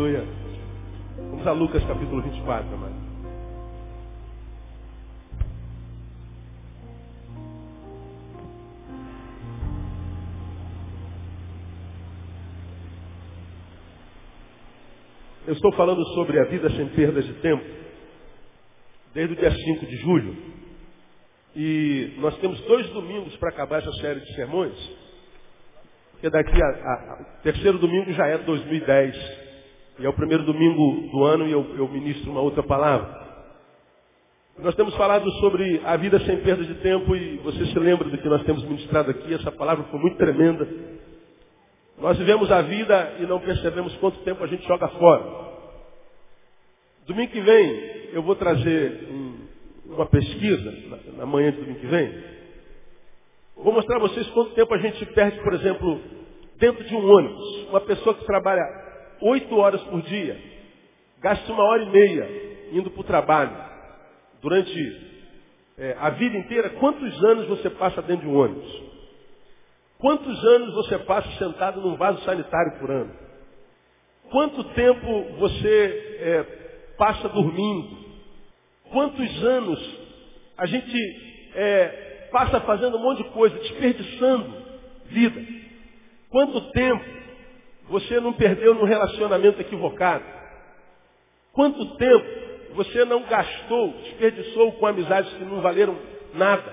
Aleluia. Vamos a Lucas capítulo 24, amado. Eu estou falando sobre a vida sem perdas de tempo, desde o dia 5 de julho. E nós temos dois domingos para acabar essa série de sermões, porque daqui a, a, a terceiro domingo já é 2010. E é o primeiro domingo do ano e eu, eu ministro uma outra palavra. Nós temos falado sobre a vida sem perda de tempo e você se lembra do que nós temos ministrado aqui, essa palavra foi muito tremenda. Nós vivemos a vida e não percebemos quanto tempo a gente joga fora. Domingo que vem eu vou trazer um, uma pesquisa, na, na manhã de domingo que vem. Vou mostrar a vocês quanto tempo a gente perde, por exemplo, dentro de um ônibus. Uma pessoa que trabalha oito horas por dia, gasta uma hora e meia indo para o trabalho. Durante é, a vida inteira, quantos anos você passa dentro de um ônibus? Quantos anos você passa sentado num vaso sanitário por ano? Quanto tempo você é, passa dormindo? Quantos anos a gente é, passa fazendo um monte de coisa, desperdiçando vida? Quanto tempo você não perdeu num relacionamento equivocado? Quanto tempo você não gastou, desperdiçou com amizades que não valeram nada?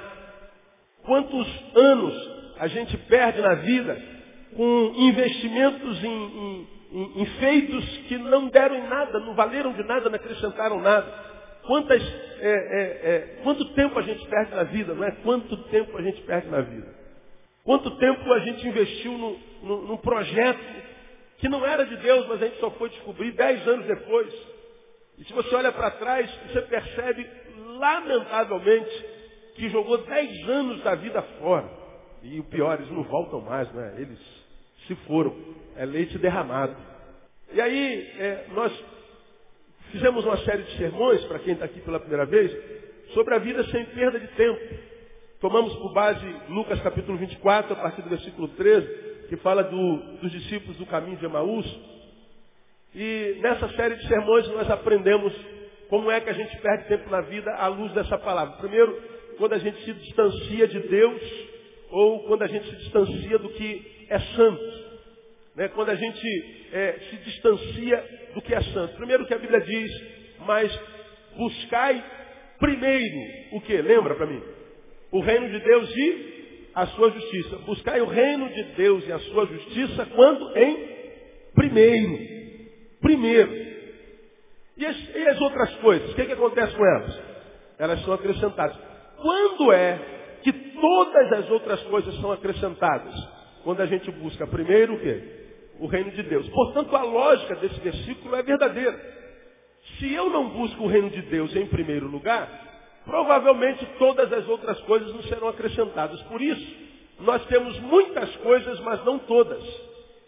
Quantos anos a gente perde na vida com investimentos em, em, em, em feitos que não deram em nada, não valeram de nada, não acrescentaram nada. Quantas, é, é, é, quanto tempo a gente perde na vida, não é? Quanto tempo a gente perde na vida? Quanto tempo a gente investiu num projeto que não era de Deus, mas a gente só foi descobrir dez anos depois. E se você olha para trás, você percebe, lamentavelmente, que jogou dez anos da vida fora. E o pior, eles não voltam mais, né? Eles se foram. É leite derramado. E aí, é, nós fizemos uma série de sermões, para quem está aqui pela primeira vez, sobre a vida sem perda de tempo. Tomamos por base Lucas capítulo 24, a partir do versículo 13, que fala do, dos discípulos do caminho de Emaús. E nessa série de sermões nós aprendemos como é que a gente perde tempo na vida à luz dessa palavra. Primeiro, quando a gente se distancia de Deus ou quando a gente se distancia do que é santo. Né? Quando a gente é, se distancia do que é santo. Primeiro que a Bíblia diz, mas buscai primeiro o que? Lembra para mim? O reino de Deus e a sua justiça. Buscai o reino de Deus e a sua justiça quando? Em primeiro. Primeiro. E as, e as outras coisas? O que, que acontece com elas? Elas são acrescentadas. Quando é que todas as outras coisas são acrescentadas. Quando a gente busca primeiro o quê? O reino de Deus. Portanto, a lógica desse versículo é verdadeira. Se eu não busco o reino de Deus em primeiro lugar, provavelmente todas as outras coisas não serão acrescentadas. Por isso, nós temos muitas coisas, mas não todas.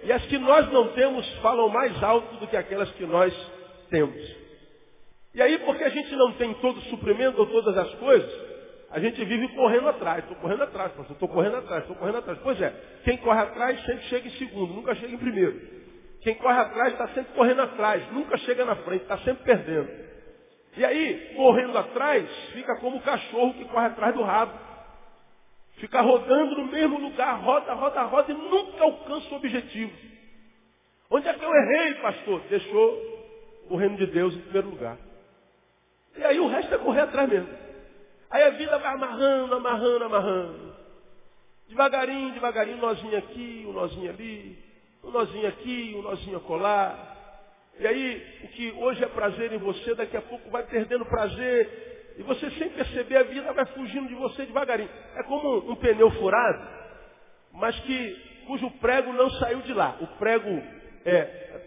E as que nós não temos falam mais alto do que aquelas que nós temos. E aí, porque a gente não tem todo o suprimento ou todas as coisas, a gente vive correndo atrás, estou correndo atrás, pastor, estou correndo atrás, estou correndo atrás. Pois é, quem corre atrás sempre chega em segundo, nunca chega em primeiro. Quem corre atrás está sempre correndo atrás, nunca chega na frente, está sempre perdendo. E aí, correndo atrás, fica como o cachorro que corre atrás do rabo. Fica rodando no mesmo lugar, roda, roda, roda e nunca alcança o objetivo. Onde é que eu errei, pastor? Deixou o reino de Deus em primeiro lugar. E aí o resto é correr atrás mesmo. Aí a vida vai amarrando, amarrando, amarrando. Devagarinho, devagarinho, um nozinho aqui, um nozinho ali, um nozinho aqui, um nozinho acolá. E aí, o que hoje é prazer em você, daqui a pouco vai perdendo prazer. E você sem perceber, a vida vai fugindo de você devagarinho. É como um pneu furado, mas que, cujo prego não saiu de lá. O prego é,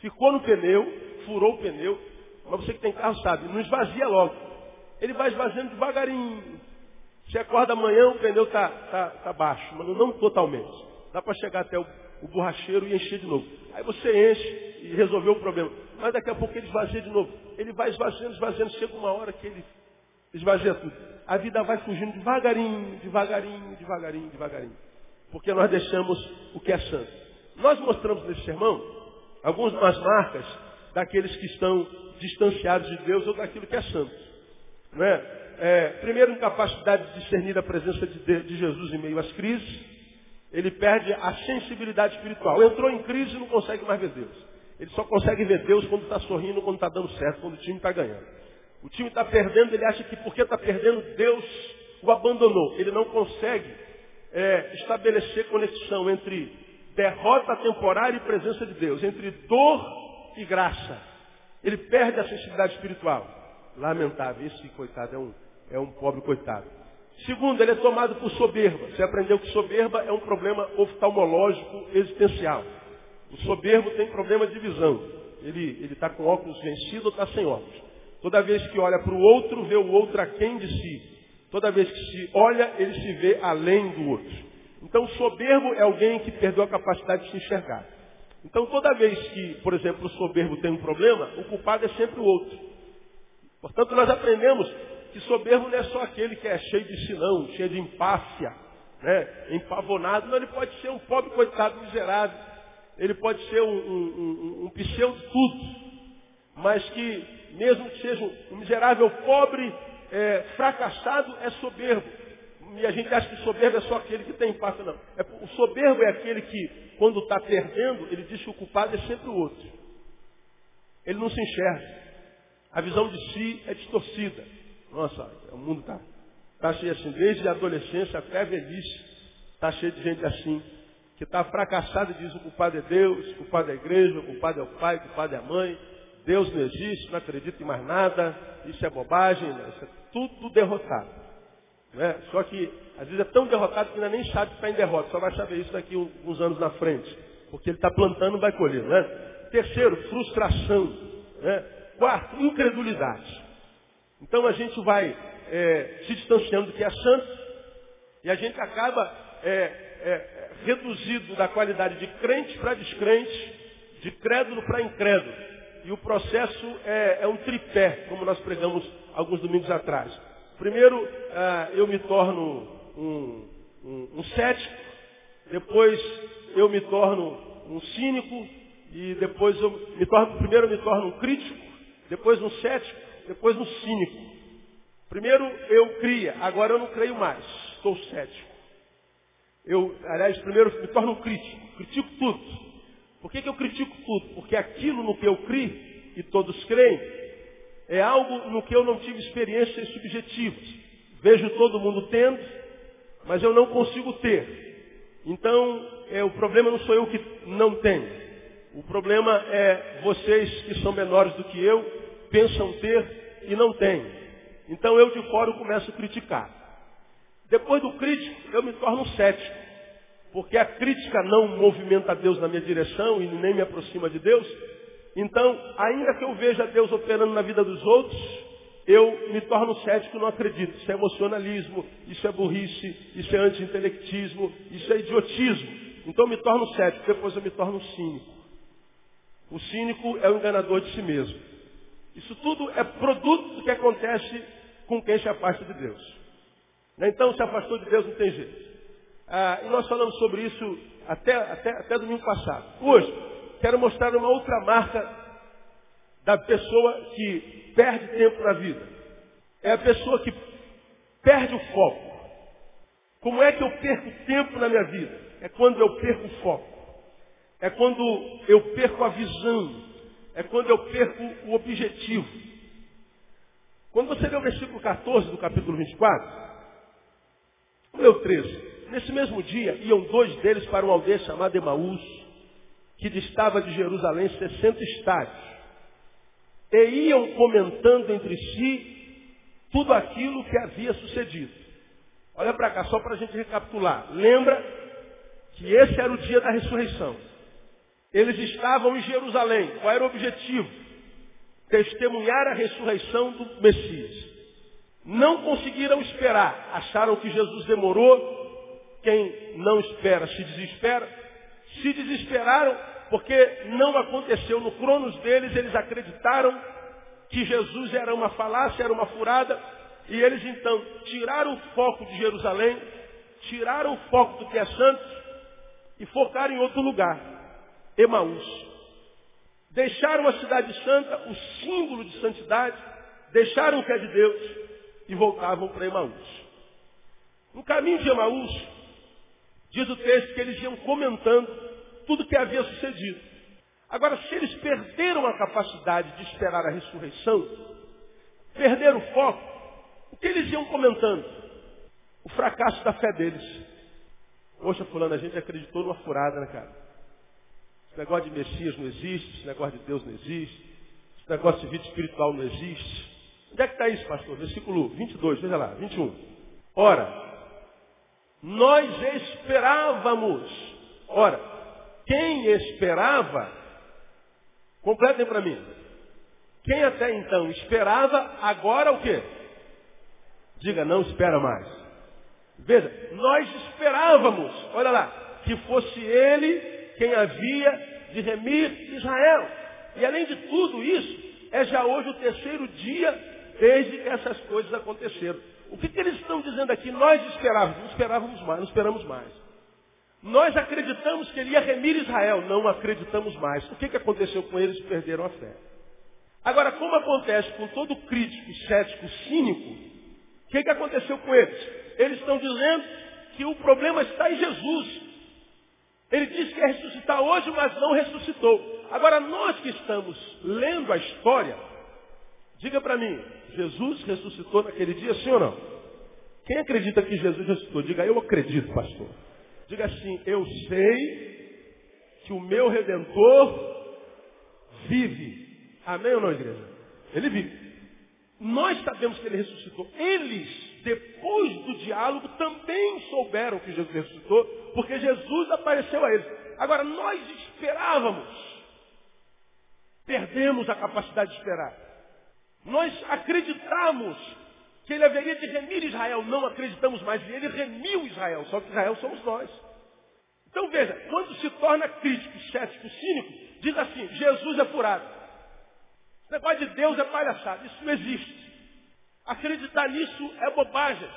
ficou no pneu, furou o pneu, mas você que tem carro sabe, não esvazia logo ele vai esvaziando devagarinho. Se acorda amanhã, o pneu está tá, tá baixo, mas não totalmente. Dá para chegar até o, o, borracheiro e encher de novo. Aí você enche e resolveu o problema. Mas daqui a pouco ele esvazia de novo. Ele vai esvaziando, esvaziando. Chega uma hora que ele esvazia tudo. A vida vai fugindo devagarinho, devagarinho, devagarinho, devagarinho. Porque nós deixamos o que é santo. Nós mostramos nesse sermão algumas marcas daqueles que estão distanciados de Deus ou daquilo que é santo. É? É, primeiro, incapacidade de discernir a presença de, de Jesus em meio às crises. Ele perde a sensibilidade espiritual. Entrou em crise e não consegue mais ver Deus. Ele só consegue ver Deus quando está sorrindo, quando está dando certo, quando o time está ganhando. O time está perdendo, ele acha que porque está perdendo, Deus o abandonou. Ele não consegue é, estabelecer conexão entre derrota temporária e presença de Deus, entre dor e graça. Ele perde a sensibilidade espiritual. Lamentável. Esse coitado é um, é um pobre coitado. Segundo, ele é tomado por soberba. Você aprendeu que soberba é um problema oftalmológico existencial. O soberbo tem problema de visão. Ele está com óculos vencido ou está sem óculos. Toda vez que olha para o outro, vê o outro aquém de si. Toda vez que se olha, ele se vê além do outro. Então, soberbo é alguém que perdeu a capacidade de se enxergar. Então, toda vez que, por exemplo, o soberbo tem um problema, o culpado é sempre o outro. Portanto, nós aprendemos que soberbo não é só aquele que é cheio de sinão, cheio de empáfia, né, empavonado. Não, ele pode ser um pobre coitado miserável. Ele pode ser um, um, um, um pseudo tudo. Mas que, mesmo que seja um miserável pobre, é, fracassado, é soberbo. E a gente acha que soberbo é só aquele que tem empáfia. Não. É, o soberbo é aquele que, quando está perdendo, ele diz que o culpado é sempre o outro. Ele não se enxerga. A visão de si é distorcida. Nossa, o mundo está tá cheio assim, desde a adolescência até a velhice, está cheio de gente assim, que está fracassada e diz o culpado é Deus, o culpado é a igreja, o culpado é o pai, o culpado é a mãe, Deus não existe, não acredita em mais nada, isso é bobagem, isso é tudo derrotado. Né? Só que às vezes é tão derrotado que ainda nem sabe que está em derrota, só vai saber isso daqui uns anos na frente, porque ele está plantando e vai colher. Né? Terceiro, frustração. Né? Quarto, incredulidade. Então a gente vai é, se distanciando do que é santo e a gente acaba é, é, reduzido da qualidade de crente para descrente, de crédulo para incrédulo. E o processo é, é, um tripé, como nós pregamos alguns domingos atrás. Primeiro, ah, eu me torno um, um, um cético, depois eu me torno um cínico, e depois eu me torno, primeiro eu me torno um crítico, depois um cético, depois um cínico. Primeiro eu cria, agora eu não creio mais, estou cético. Eu, aliás, primeiro me torno um crítico, critico tudo. Por que, que eu critico tudo? Porque aquilo no que eu crio, e todos creem, é algo no que eu não tive experiências subjetivas. Vejo todo mundo tendo, mas eu não consigo ter. Então, é, o problema não sou eu que não tenho. O problema é vocês que são menores do que eu, pensam ter e não têm. Então eu de fora começo a criticar. Depois do crítico, eu me torno cético. Porque a crítica não movimenta Deus na minha direção e nem me aproxima de Deus. Então, ainda que eu veja Deus operando na vida dos outros, eu me torno cético e não acredito. Isso é emocionalismo, isso é burrice, isso é anti-intelectismo, isso é idiotismo. Então eu me torno cético, depois eu me torno cínico. O cínico é o enganador de si mesmo. Isso tudo é produto do que acontece com quem se afasta de Deus. Né? Então se afastou de Deus não tem jeito. Ah, e nós falamos sobre isso até, até, até domingo passado. Hoje, quero mostrar uma outra marca da pessoa que perde tempo na vida. É a pessoa que perde o foco. Como é que eu perco tempo na minha vida? É quando eu perco o foco. É quando eu perco a visão. É quando eu perco o objetivo. Quando você lê o versículo 14 do capítulo 24, Leu 13. Nesse mesmo dia, iam dois deles para uma aldeia chamada Emaús, que distava de Jerusalém 60 estádios. E iam comentando entre si tudo aquilo que havia sucedido. Olha para cá, só para a gente recapitular. Lembra que esse era o dia da ressurreição. Eles estavam em Jerusalém. Qual era o objetivo? Testemunhar a ressurreição do Messias. Não conseguiram esperar. Acharam que Jesus demorou. Quem não espera se desespera. Se desesperaram porque não aconteceu no cronos deles. Eles acreditaram que Jesus era uma falácia, era uma furada. E eles então tiraram o foco de Jerusalém, tiraram o foco do que é santo e focaram em outro lugar. Emaús. deixaram a cidade santa, o símbolo de santidade, deixaram o que é de Deus e voltavam para Emaús. No caminho de Emaús, diz o texto que eles iam comentando tudo que havia sucedido. Agora, se eles perderam a capacidade de esperar a ressurreição, perderam o foco, o que eles iam comentando? O fracasso da fé deles. Poxa, fulano, a gente acreditou numa furada, né, cara? Esse negócio de Messias não existe, esse negócio de Deus não existe, esse negócio de vida espiritual não existe. Onde é que está isso, pastor? Versículo 22, veja lá, 21. Ora, nós esperávamos. Ora, quem esperava, completem para mim. Quem até então esperava, agora o quê? Diga, não espera mais. Veja, nós esperávamos, olha lá, que fosse ele quem havia de remir Israel. E além de tudo isso, é já hoje o terceiro dia desde que essas coisas aconteceram. O que, que eles estão dizendo aqui? Nós esperávamos, não esperávamos mais, não esperamos mais. Nós acreditamos que ele ia remir Israel, não acreditamos mais. O que, que aconteceu com eles? Perderam a fé. Agora, como acontece com todo crítico, cético, cínico, o que, que aconteceu com eles? Eles estão dizendo que o problema está em Jesus. Ele disse que ia ressuscitar hoje, mas não ressuscitou. Agora, nós que estamos lendo a história, diga para mim, Jesus ressuscitou naquele dia, sim ou não? Quem acredita que Jesus ressuscitou? Diga, eu acredito, pastor. Diga assim, eu sei que o meu redentor vive. Amém ou não, igreja? Ele vive. Nós sabemos que ele ressuscitou. Eles, depois do diálogo, também souberam que Jesus ressuscitou, porque Jesus apareceu a eles. Agora, nós esperávamos. Perdemos a capacidade de esperar. Nós acreditamos que ele haveria de remir Israel. Não acreditamos mais. Ele remiu Israel, só que Israel somos nós. Então veja, quando se torna crítico, cético, cínico, diz assim, Jesus é furado. Esse negócio de Deus é palhaçada. Isso não existe. Acreditar nisso é bobagem.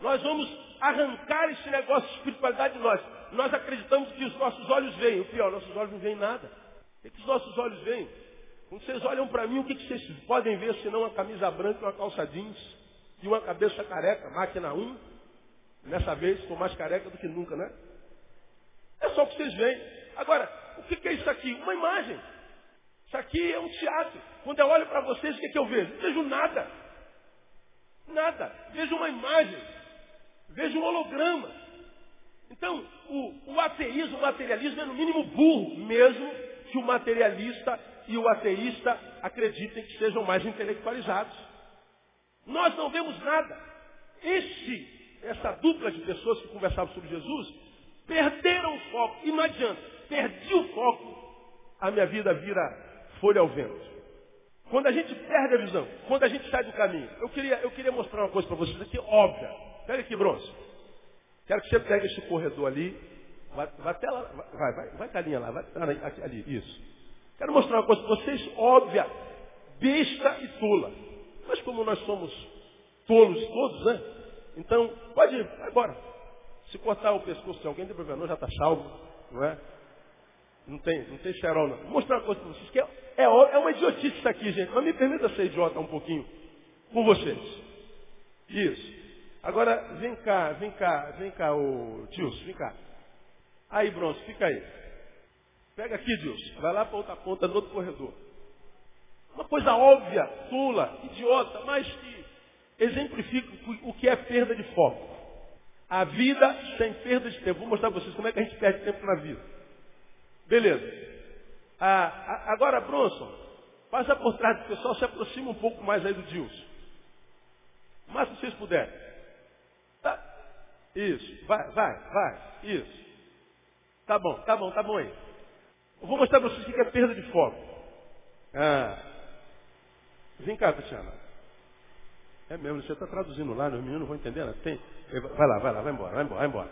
Nós vamos arrancar esse negócio de espiritualidade de nós. Nós acreditamos que os nossos olhos veem. O pior, nossos olhos não veem nada. O que, que os nossos olhos veem? Quando vocês olham para mim, o que, que vocês podem ver senão uma camisa branca, uma calça jeans e uma cabeça careca, máquina 1? Nessa vez estou mais careca do que nunca, né? É só o que vocês veem. Agora, o que, é isso aqui? Uma imagem. Isso aqui é um teatro. Quando eu olho para vocês, o que, é que eu vejo? Não vejo nada. Nada. Vejo uma imagem. Vejo um holograma. Então, o, o ateísmo, o materialismo é no mínimo burro, mesmo que o materialista e o ateísta acreditem que sejam mais intelectualizados. Nós não vemos nada. Esse, essa dupla de pessoas que conversavam sobre Jesus, perderam o foco. E não adianta. Perdi o foco, a minha vida vira folha ao vento. Quando a gente perde a visão, quando a gente sai do caminho, eu queria, eu queria mostrar uma coisa para vocês aqui, óbvia. Pega aqui, bronze. Quero que você pegue esse corredor ali. Vai, vai até lá, vai, vai, vai com a linha lá, vai ali, ali, isso. Quero mostrar uma coisa para vocês, óbvia, besta e tola. Mas como nós somos tolos todos, né? Então, pode ir, vai embora. Se cortar o pescoço de alguém, tem problema, não, já está salvo, não é? Não tem, não tem xerol, não. Vou mostrar uma coisa para vocês, que é, é, é uma idiotice isso aqui, gente. Mas me permita ser idiota um pouquinho com vocês. Isso. Agora, vem cá, vem cá, vem cá, o Tilson, vem cá. Aí, Bronze, fica aí. Pega aqui, Dilson. Vai lá para outra ponta, no outro corredor. Uma coisa óbvia, tula, idiota, mas que exemplifica o que é perda de foco. A vida sem perda de tempo. Vou mostrar para vocês como é que a gente perde tempo na vida. Beleza. Ah, agora, Bronson, passa por trás do pessoal, se aproxima um pouco mais aí do Dilson. Mas se vocês puderem. Tá. Isso. Vai, vai, vai. Isso. Tá bom, tá bom, tá bom aí. Eu vou mostrar para vocês o que é perda de foco. Ah. Vem cá, Cristiana. É mesmo, você está traduzindo lá, os meninos não vão entender, né? Tem. Vai lá, vai lá, vai embora, vai embora, vai embora.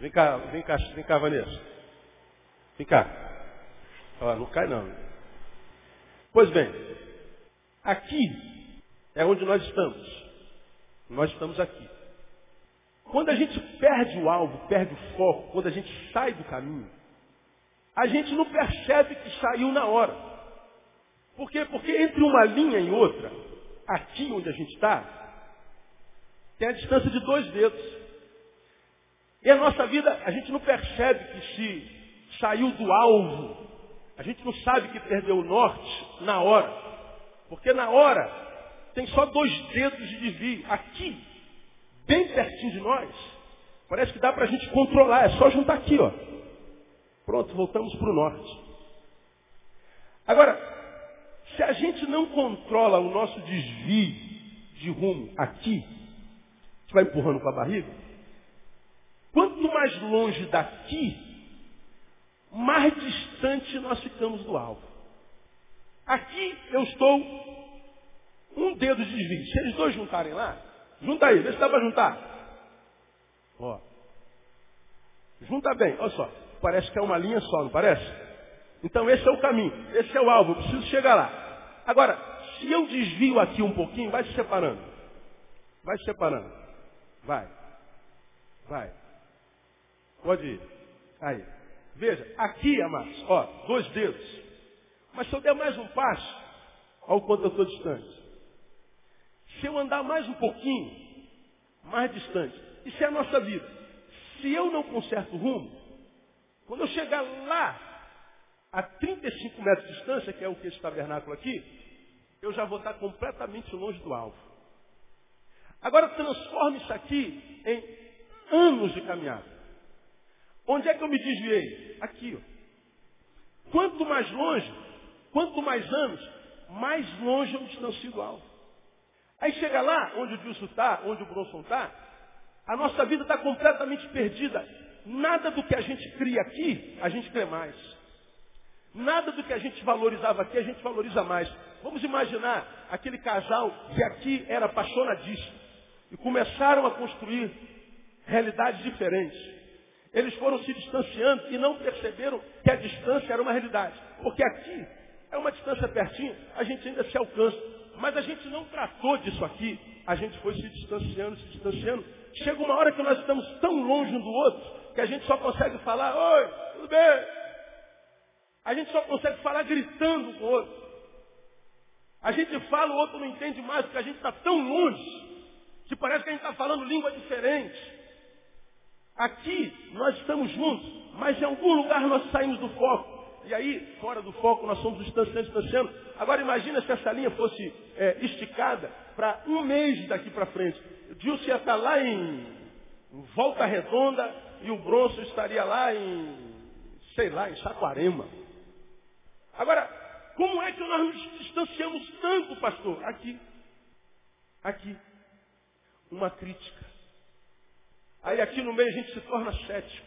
Vem cá, vem cá, vem cá, Vanessa. Vem cá. Ó, não cai não. Pois bem, aqui é onde nós estamos. Nós estamos aqui. Quando a gente perde o alvo, perde o foco, quando a gente sai do caminho, a gente não percebe que saiu na hora. Por quê? Porque entre uma linha e outra, aqui onde a gente está, tem a distância de dois dedos. E a nossa vida, a gente não percebe que se saiu do alvo, a gente não sabe que perdeu o norte na hora. Porque na hora tem só dois dedos de desvio. Aqui, bem pertinho de nós, parece que dá para a gente controlar. É só juntar aqui, ó. Pronto, voltamos para o norte. Agora, se a gente não controla o nosso desvio de rumo aqui, a gente vai empurrando com a barriga, quanto mais longe daqui, mais distante nós ficamos do alvo. Aqui eu estou um dedo de desvio. Se eles dois juntarem lá, junta aí, vê se dá para juntar. Ó. Junta bem, olha só. Parece que é uma linha só, não parece? Então esse é o caminho, esse é o alvo, eu preciso chegar lá. Agora, se eu desvio aqui um pouquinho, vai se separando. Vai se separando. Vai. Vai. Pode ir. Aí. Veja, aqui, amados, ó, dois dedos. Mas se eu der mais um passo, olha o quanto eu estou distante. Se eu andar mais um pouquinho, mais distante. Isso é a nossa vida. Se eu não conserto o rumo, quando eu chegar lá, a 35 metros de distância, que é o que esse tabernáculo aqui, eu já vou estar completamente longe do alvo. Agora transforme isso aqui em anos de caminhada. Onde é que eu me desviei? Aqui. Ó. Quanto mais longe, quanto mais anos, mais longe eu me distancio do alvo. Aí chega lá, onde o Dilson está, onde o Bronson está, a nossa vida está completamente perdida. Nada do que a gente cria aqui, a gente crê mais. Nada do que a gente valorizava aqui, a gente valoriza mais. Vamos imaginar aquele casal que aqui era apaixonadíssimo e começaram a construir realidades diferentes. Eles foram se distanciando e não perceberam que a distância era uma realidade. Porque aqui é uma distância pertinho, a gente ainda se alcança. Mas a gente não tratou disso aqui. A gente foi se distanciando, se distanciando. Chega uma hora que nós estamos tão longe um do outro que a gente só consegue falar, oi, tudo bem? A gente só consegue falar gritando com o outro. A gente fala, o outro não entende mais, porque a gente está tão longe, que parece que a gente está falando língua diferente. Aqui nós estamos juntos, mas em algum lugar nós saímos do foco. E aí, fora do foco, nós somos distanciando, distanciando. Agora imagina se essa linha fosse é, esticada para um mês daqui para frente. O Dilson ia estar lá em Volta Redonda e o Bronson estaria lá em, sei lá, em Saquarema. Agora, como é que nós nos distanciamos tanto, pastor? Aqui. Aqui. Uma crítica. Aí aqui no meio a gente se torna cético.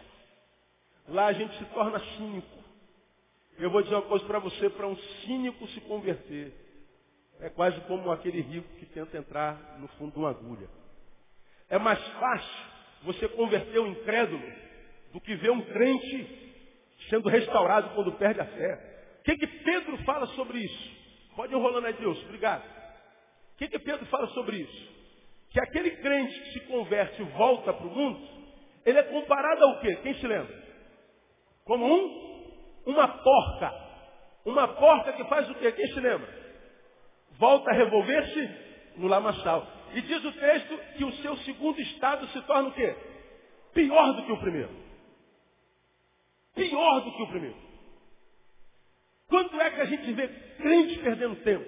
Lá a gente se torna cínico. Eu vou dizer uma coisa para você, para um cínico se converter. É quase como aquele rico que tenta entrar no fundo de uma agulha. É mais fácil você converter um incrédulo do que ver um crente sendo restaurado quando perde a fé. O que, que Pedro fala sobre isso? Pode enrolando aí, Deus, obrigado. O que, que Pedro fala sobre isso? Que aquele crente que se converte e volta para o mundo, ele é comparado ao quê? Quem se lembra? Como um, uma porca. Uma porca que faz o quê? Quem se lembra? Volta a revolver-se no lamaçal. E diz o texto que o seu segundo estado se torna o quê? Pior do que o primeiro. Pior do que o primeiro. Quando é que a gente vê crente perdendo tempo?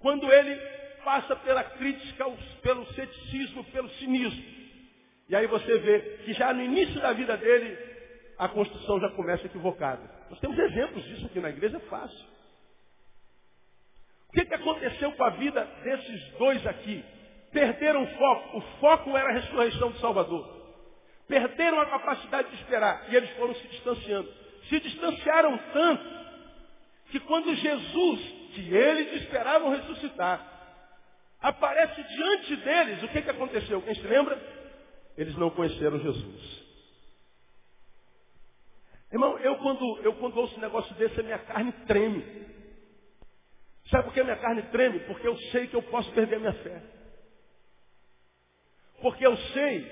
Quando ele passa pela crítica, pelo ceticismo, pelo cinismo. E aí você vê que já no início da vida dele, a construção já começa equivocada. Nós temos exemplos disso aqui na igreja, é fácil. O que, que aconteceu com a vida desses dois aqui? Perderam o foco. O foco era a ressurreição de Salvador. Perderam a capacidade de esperar. E eles foram se distanciando. Se distanciaram tanto que quando Jesus, que eles esperavam ressuscitar, aparece diante deles, o que, que aconteceu? Quem se lembra? Eles não conheceram Jesus. Irmão, eu quando, eu quando ouço um negócio desse, a minha carne treme. Sabe por que a minha carne treme? Porque eu sei que eu posso perder a minha fé. Porque eu sei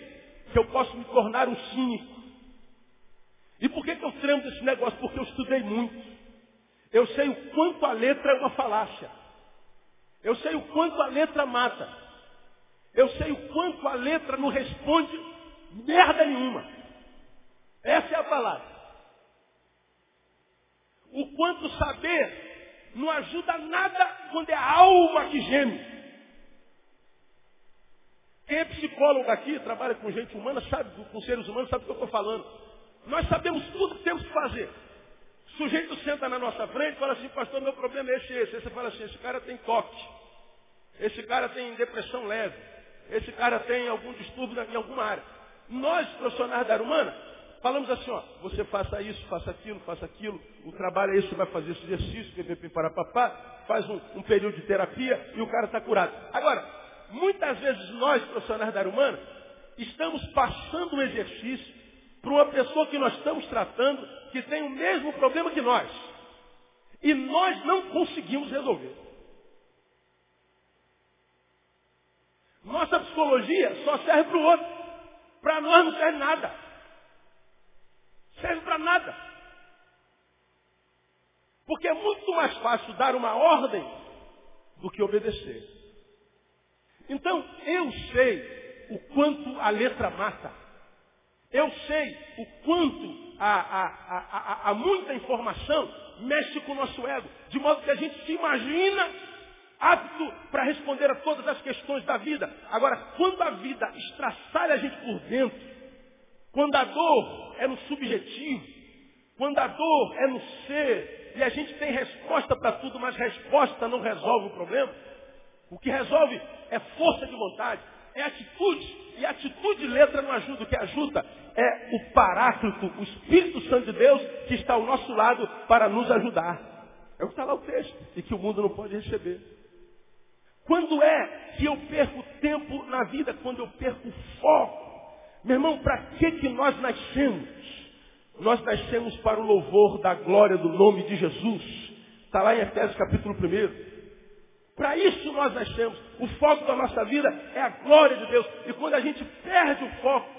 que eu posso me tornar um cínico. E por que, que eu tremo desse negócio? Porque eu estudei muito. Eu sei o quanto a letra é uma falácia. Eu sei o quanto a letra mata. Eu sei o quanto a letra não responde merda nenhuma. Essa é a palavra. O quanto saber não ajuda nada quando é a alma que geme. Quem é psicólogo aqui, trabalha com gente humana, sabe, com seres humanos, sabe o que eu estou falando. Nós sabemos tudo que temos que fazer. O sujeito senta na nossa frente e fala assim, pastor, meu problema é esse, esse. Aí você fala assim, esse cara tem toque. Esse cara tem depressão leve. Esse cara tem algum distúrbio em alguma área. Nós, profissionais da área humana, falamos assim, ó, você faça isso, faça aquilo, faça aquilo, o trabalho é isso, vai fazer esse exercício, PPP para papá, faz um, um período de terapia e o cara está curado. Agora, muitas vezes nós, profissionais da área humana, estamos passando um exercício para uma pessoa que nós estamos tratando, que tem o mesmo problema que nós. E nós não conseguimos resolver. Nossa psicologia só serve para o outro. Para nós não serve nada. Serve para nada. Porque é muito mais fácil dar uma ordem do que obedecer. Então, eu sei o quanto a letra mata. Eu sei o quanto a, a, a, a, muita informação mexe com o nosso ego, de modo que a gente se imagina apto para responder a todas as questões da vida. Agora, quando a vida estraçalha a gente por dentro, quando a dor é no subjetivo, quando a dor é no ser, e a gente tem resposta para tudo, mas resposta não resolve o problema, o que resolve é força de vontade, é atitude. E atitude de letra não ajuda. O que ajuda é o Paráclito, o Espírito Santo de Deus, que está ao nosso lado para nos ajudar. É o que está lá o texto. E que o mundo não pode receber. Quando é que eu perco tempo na vida? Quando eu perco foco. Meu irmão, para que, que nós nascemos? Nós nascemos para o louvor da glória do nome de Jesus. Está lá em Efésios capítulo 1. Para isso nós nascemos. O foco da nossa vida é a glória de Deus. E quando a gente perde o foco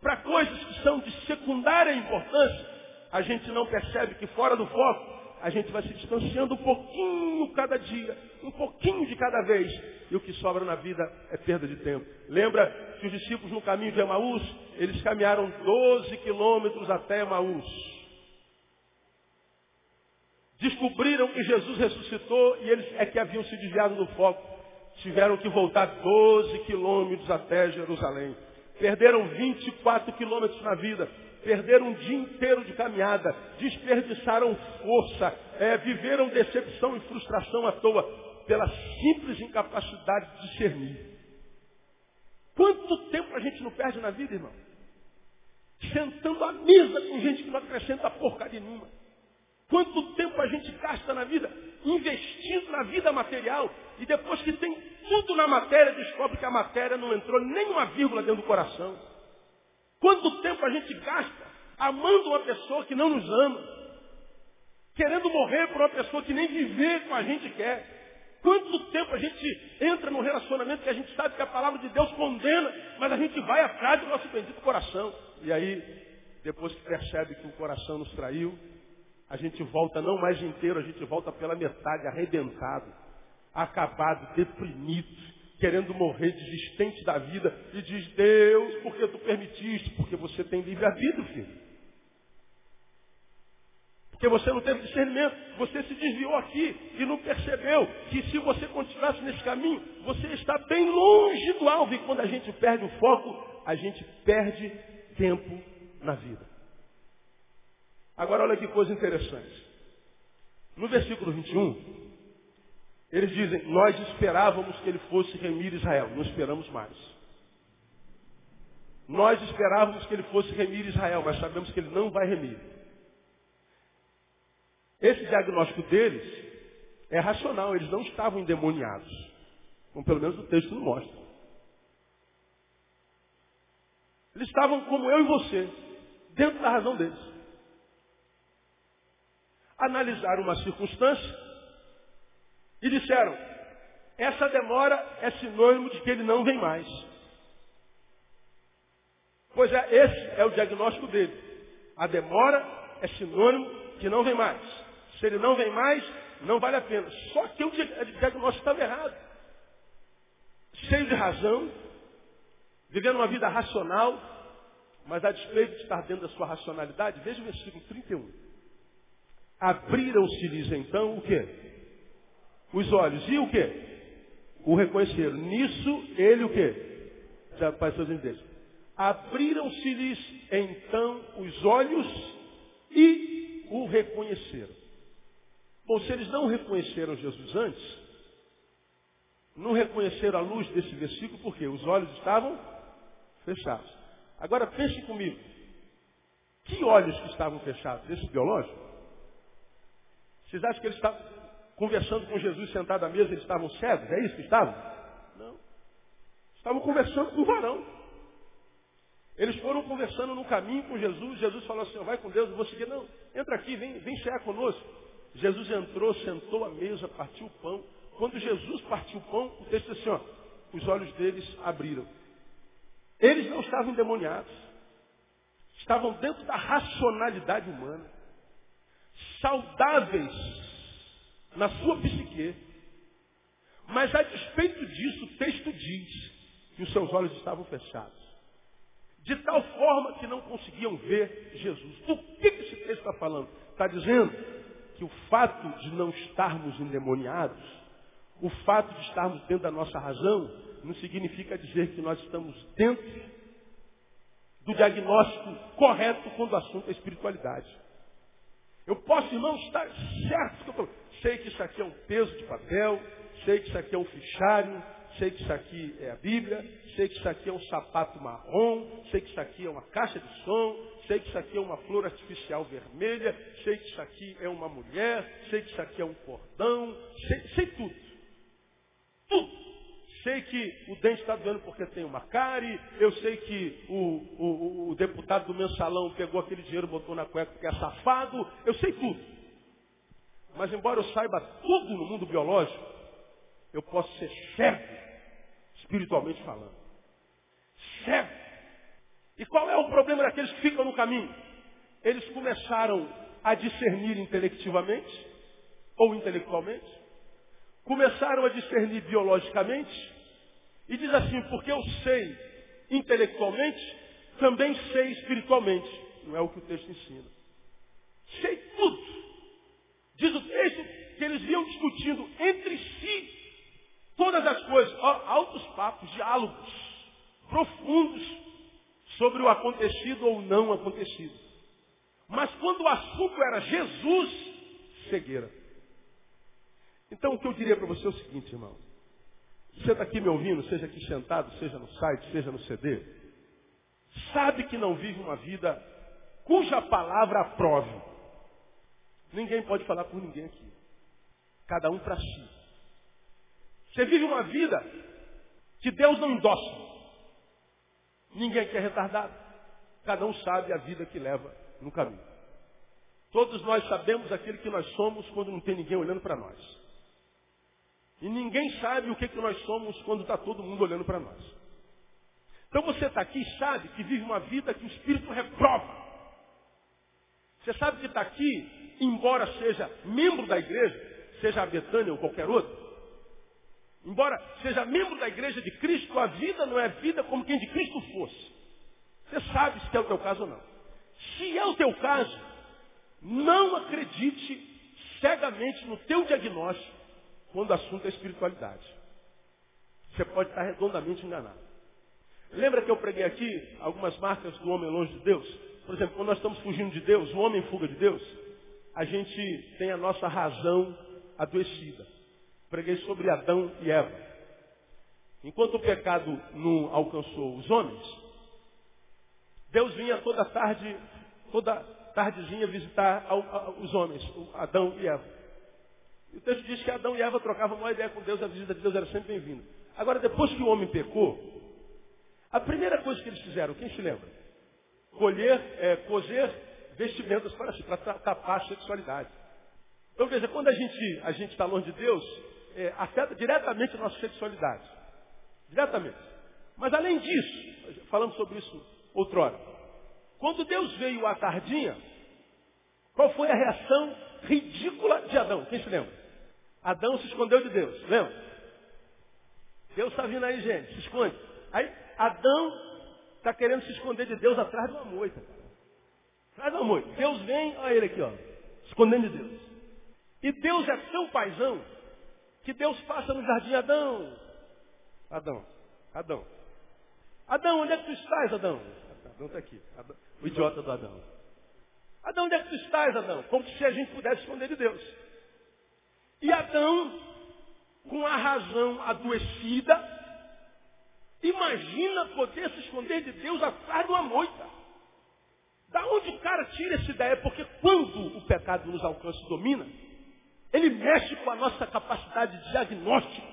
para coisas que são de secundária importância, a gente não percebe que fora do foco a gente vai se distanciando um pouquinho cada dia, um pouquinho de cada vez, e o que sobra na vida é perda de tempo. Lembra que os discípulos no caminho de Emaús, eles caminharam 12 quilômetros até Emaús. Descobriram que Jesus ressuscitou e eles é que haviam se desviado do foco. Tiveram que voltar 12 quilômetros até Jerusalém. Perderam 24 quilômetros na vida. Perderam um dia inteiro de caminhada. Desperdiçaram força. É, viveram decepção e frustração à toa pela simples incapacidade de discernir. Quanto tempo a gente não perde na vida, irmão? Sentando à mesa com gente que não acrescenta porcaria nenhuma. Quanto tempo a gente gasta na vida investindo na vida material e depois que tem tudo na matéria, descobre que a matéria não entrou nem uma vírgula dentro do coração. Quanto tempo a gente gasta amando uma pessoa que não nos ama, querendo morrer por uma pessoa que nem viver com a gente quer. Quanto tempo a gente entra num relacionamento que a gente sabe que a palavra de Deus condena, mas a gente vai atrás do nosso bendito coração. E aí, depois que percebe que o coração nos traiu, a gente volta não mais inteiro, a gente volta pela metade, arrebentado, acabado, deprimido, querendo morrer, desistente da vida, e diz, Deus, por que tu permitiste? Porque você tem livre-arbítrio, filho. Porque você não teve discernimento, você se desviou aqui e não percebeu que se você continuasse nesse caminho, você está bem longe do alvo. E quando a gente perde o foco, a gente perde tempo na vida. Agora olha que coisa interessante. No versículo 21, eles dizem, nós esperávamos que ele fosse remir Israel. Não esperamos mais. Nós esperávamos que ele fosse remir Israel, mas sabemos que ele não vai remir. Esse diagnóstico deles é racional, eles não estavam endemoniados. Como pelo menos o texto não mostra. Eles estavam como eu e você, dentro da razão deles analisaram uma circunstância e disseram, essa demora é sinônimo de que ele não vem mais. Pois é, esse é o diagnóstico dele. A demora é sinônimo que não vem mais. Se ele não vem mais, não vale a pena. Só que o diagnóstico estava errado. Cheio de razão, vivendo uma vida racional, mas a despeito de estar dentro da sua racionalidade, veja o versículo 31. Abriram-se-lhes então o quê? Os olhos. E o quê? O reconheceram. Nisso ele o quê? Já seus deles. Abriram-se-lhes então os olhos e o reconheceram. Bom, se eles não reconheceram Jesus antes, não reconheceram a luz desse versículo, porque os olhos estavam fechados. Agora pense comigo. Que olhos que estavam fechados? Esse biológico? Vocês acham que eles estavam conversando com Jesus sentado à mesa, eles estavam cegos? É isso que estavam? Não. Estavam conversando com o varão. Eles foram conversando no caminho com Jesus. Jesus falou assim: vai com Deus, eu vou seguir. Não, entra aqui, vem, vem cear conosco. Jesus entrou, sentou à mesa, partiu o pão. Quando Jesus partiu o pão, o texto diz assim: ó, os olhos deles abriram. Eles não estavam endemoniados. Estavam dentro da racionalidade humana. Saudáveis na sua psique. Mas a despeito disso, o texto diz que os seus olhos estavam fechados. De tal forma que não conseguiam ver Jesus. Do que esse texto está falando? Está dizendo que o fato de não estarmos endemoniados, o fato de estarmos dentro da nossa razão, não significa dizer que nós estamos dentro do diagnóstico correto quando o assunto é espiritualidade. Eu posso, irmão, estar certo que eu tô, sei que isso aqui é um peso de papel, sei que isso aqui é um fichário, sei que isso aqui é a Bíblia, sei que isso aqui é um sapato marrom, sei que isso aqui é uma caixa de som, sei que isso aqui é uma flor artificial vermelha, sei que isso aqui é uma mulher, sei que isso aqui é um cordão, sei, sei tudo. Tudo. Sei que o dente está doendo porque tem uma cárie. Eu sei que o, o, o, deputado do mensalão pegou aquele dinheiro e botou na cueca porque é safado. Eu sei tudo. Mas embora eu saiba tudo no mundo biológico, eu posso ser cego, espiritualmente falando. Cego. E qual é o problema daqueles que ficam no caminho? Eles começaram a discernir intelectivamente ou intelectualmente, começaram a discernir biologicamente e diz assim, porque eu sei intelectualmente, também sei espiritualmente. Não é o que o texto ensina. Sei tudo. Diz o texto que eles iam discutindo entre si todas as coisas, altos papos, diálogos profundos sobre o acontecido ou não acontecido. Mas quando o assunto era Jesus, cegueira. Então o que eu diria para você é o seguinte, irmão. Você está aqui me ouvindo, seja aqui sentado, seja no site, seja no CD, sabe que não vive uma vida cuja palavra aprove. Ninguém pode falar por ninguém aqui. Cada um para si. Você vive uma vida que Deus não endossa. Ninguém aqui é retardado. Cada um sabe a vida que leva no caminho. Todos nós sabemos aquilo que nós somos quando não tem ninguém olhando para nós. E ninguém sabe o que, que nós somos quando está todo mundo olhando para nós. Então você está aqui e sabe que vive uma vida que o Espírito reprova. Você sabe que está aqui, embora seja membro da igreja, seja a Betânia ou qualquer outro, embora seja membro da igreja de Cristo, a vida não é vida como quem de Cristo fosse. Você sabe se é o teu caso ou não. Se é o teu caso, não acredite cegamente no teu diagnóstico quando o assunto é espiritualidade. Você pode estar redondamente enganado. Lembra que eu preguei aqui algumas marcas do homem longe de Deus? Por exemplo, quando nós estamos fugindo de Deus, o homem fuga de Deus, a gente tem a nossa razão adoecida. Preguei sobre Adão e Eva. Enquanto o pecado não alcançou os homens, Deus vinha toda tarde, toda tardezinha visitar os homens, Adão e Eva. E o texto diz que Adão e Eva trocavam uma ideia com Deus, a visita de Deus era sempre bem-vinda. Agora, depois que o homem pecou, a primeira coisa que eles fizeram, quem se lembra? Colher, é, cozer vestimentas para si, para tapar a sexualidade. Então, veja, quando a gente a está longe de Deus, é, afeta diretamente a nossa sexualidade. Diretamente. Mas além disso, falamos sobre isso outrora. Quando Deus veio à tardinha, qual foi a reação ridícula de Adão. Quem se lembra? Adão se escondeu de Deus, lembra? Deus está vindo aí, gente, se esconde. Aí Adão está querendo se esconder de Deus atrás de uma moita. Uma moita. Deus vem, olha ele aqui, ó, escondendo de Deus. E Deus é tão paisão que Deus passa no jardim Adão. Adão, Adão. Adão, onde é que tu estás, Adão? Adão está aqui. Adão, o idiota do Adão. Adão, onde é que tu estás, Adão? Como se a gente pudesse esconder de Deus. E Adão, com a razão adoecida, imagina poder se esconder de Deus atrás de uma moita. Da onde o cara tira essa ideia? Porque quando o pecado nos alcança e domina, ele mexe com a nossa capacidade de diagnóstico.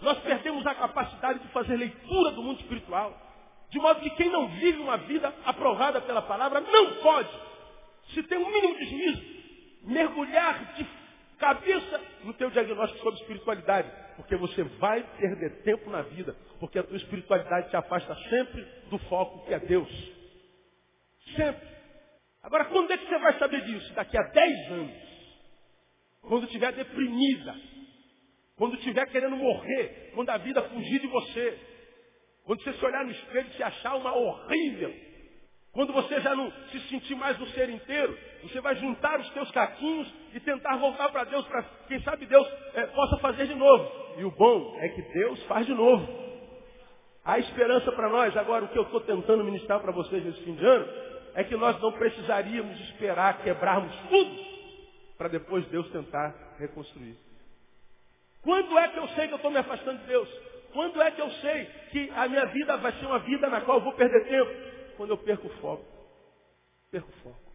Nós perdemos a capacidade de fazer leitura do mundo espiritual. De modo que quem não vive uma vida aprovada pela palavra não pode, se tem um mínimo de juízo, mergulhar de cabeça no teu diagnóstico sobre espiritualidade. Porque você vai perder tempo na vida. Porque a tua espiritualidade te afasta sempre do foco que é Deus. Sempre. Agora, quando é que você vai saber disso? Daqui a 10 anos. Quando estiver deprimida. Quando estiver querendo morrer. Quando a vida fugir de você. Quando você se olhar no espelho e se achar uma horrível. Quando você já não se sentir mais no ser inteiro, você vai juntar os teus caquinhos e tentar voltar para Deus, para quem sabe Deus é, possa fazer de novo. E o bom é que Deus faz de novo. Há esperança para nós. Agora, o que eu estou tentando ministrar para vocês nesse fim de ano é que nós não precisaríamos esperar quebrarmos tudo para depois Deus tentar reconstruir. Quando é que eu sei que eu estou me afastando de Deus? Quando é que eu sei que a minha vida vai ser uma vida na qual eu vou perder tempo? Quando eu perco o foco. Perco o foco.